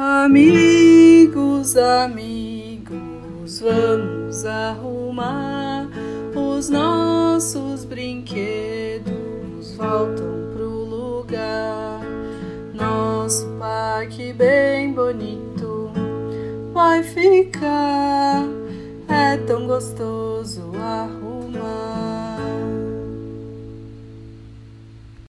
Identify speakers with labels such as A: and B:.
A: Amigos, amigos, vamos arrumar os nossos brinquedos. Voltam pro lugar. Nosso parque bem bonito vai ficar. É tão gostoso arrumar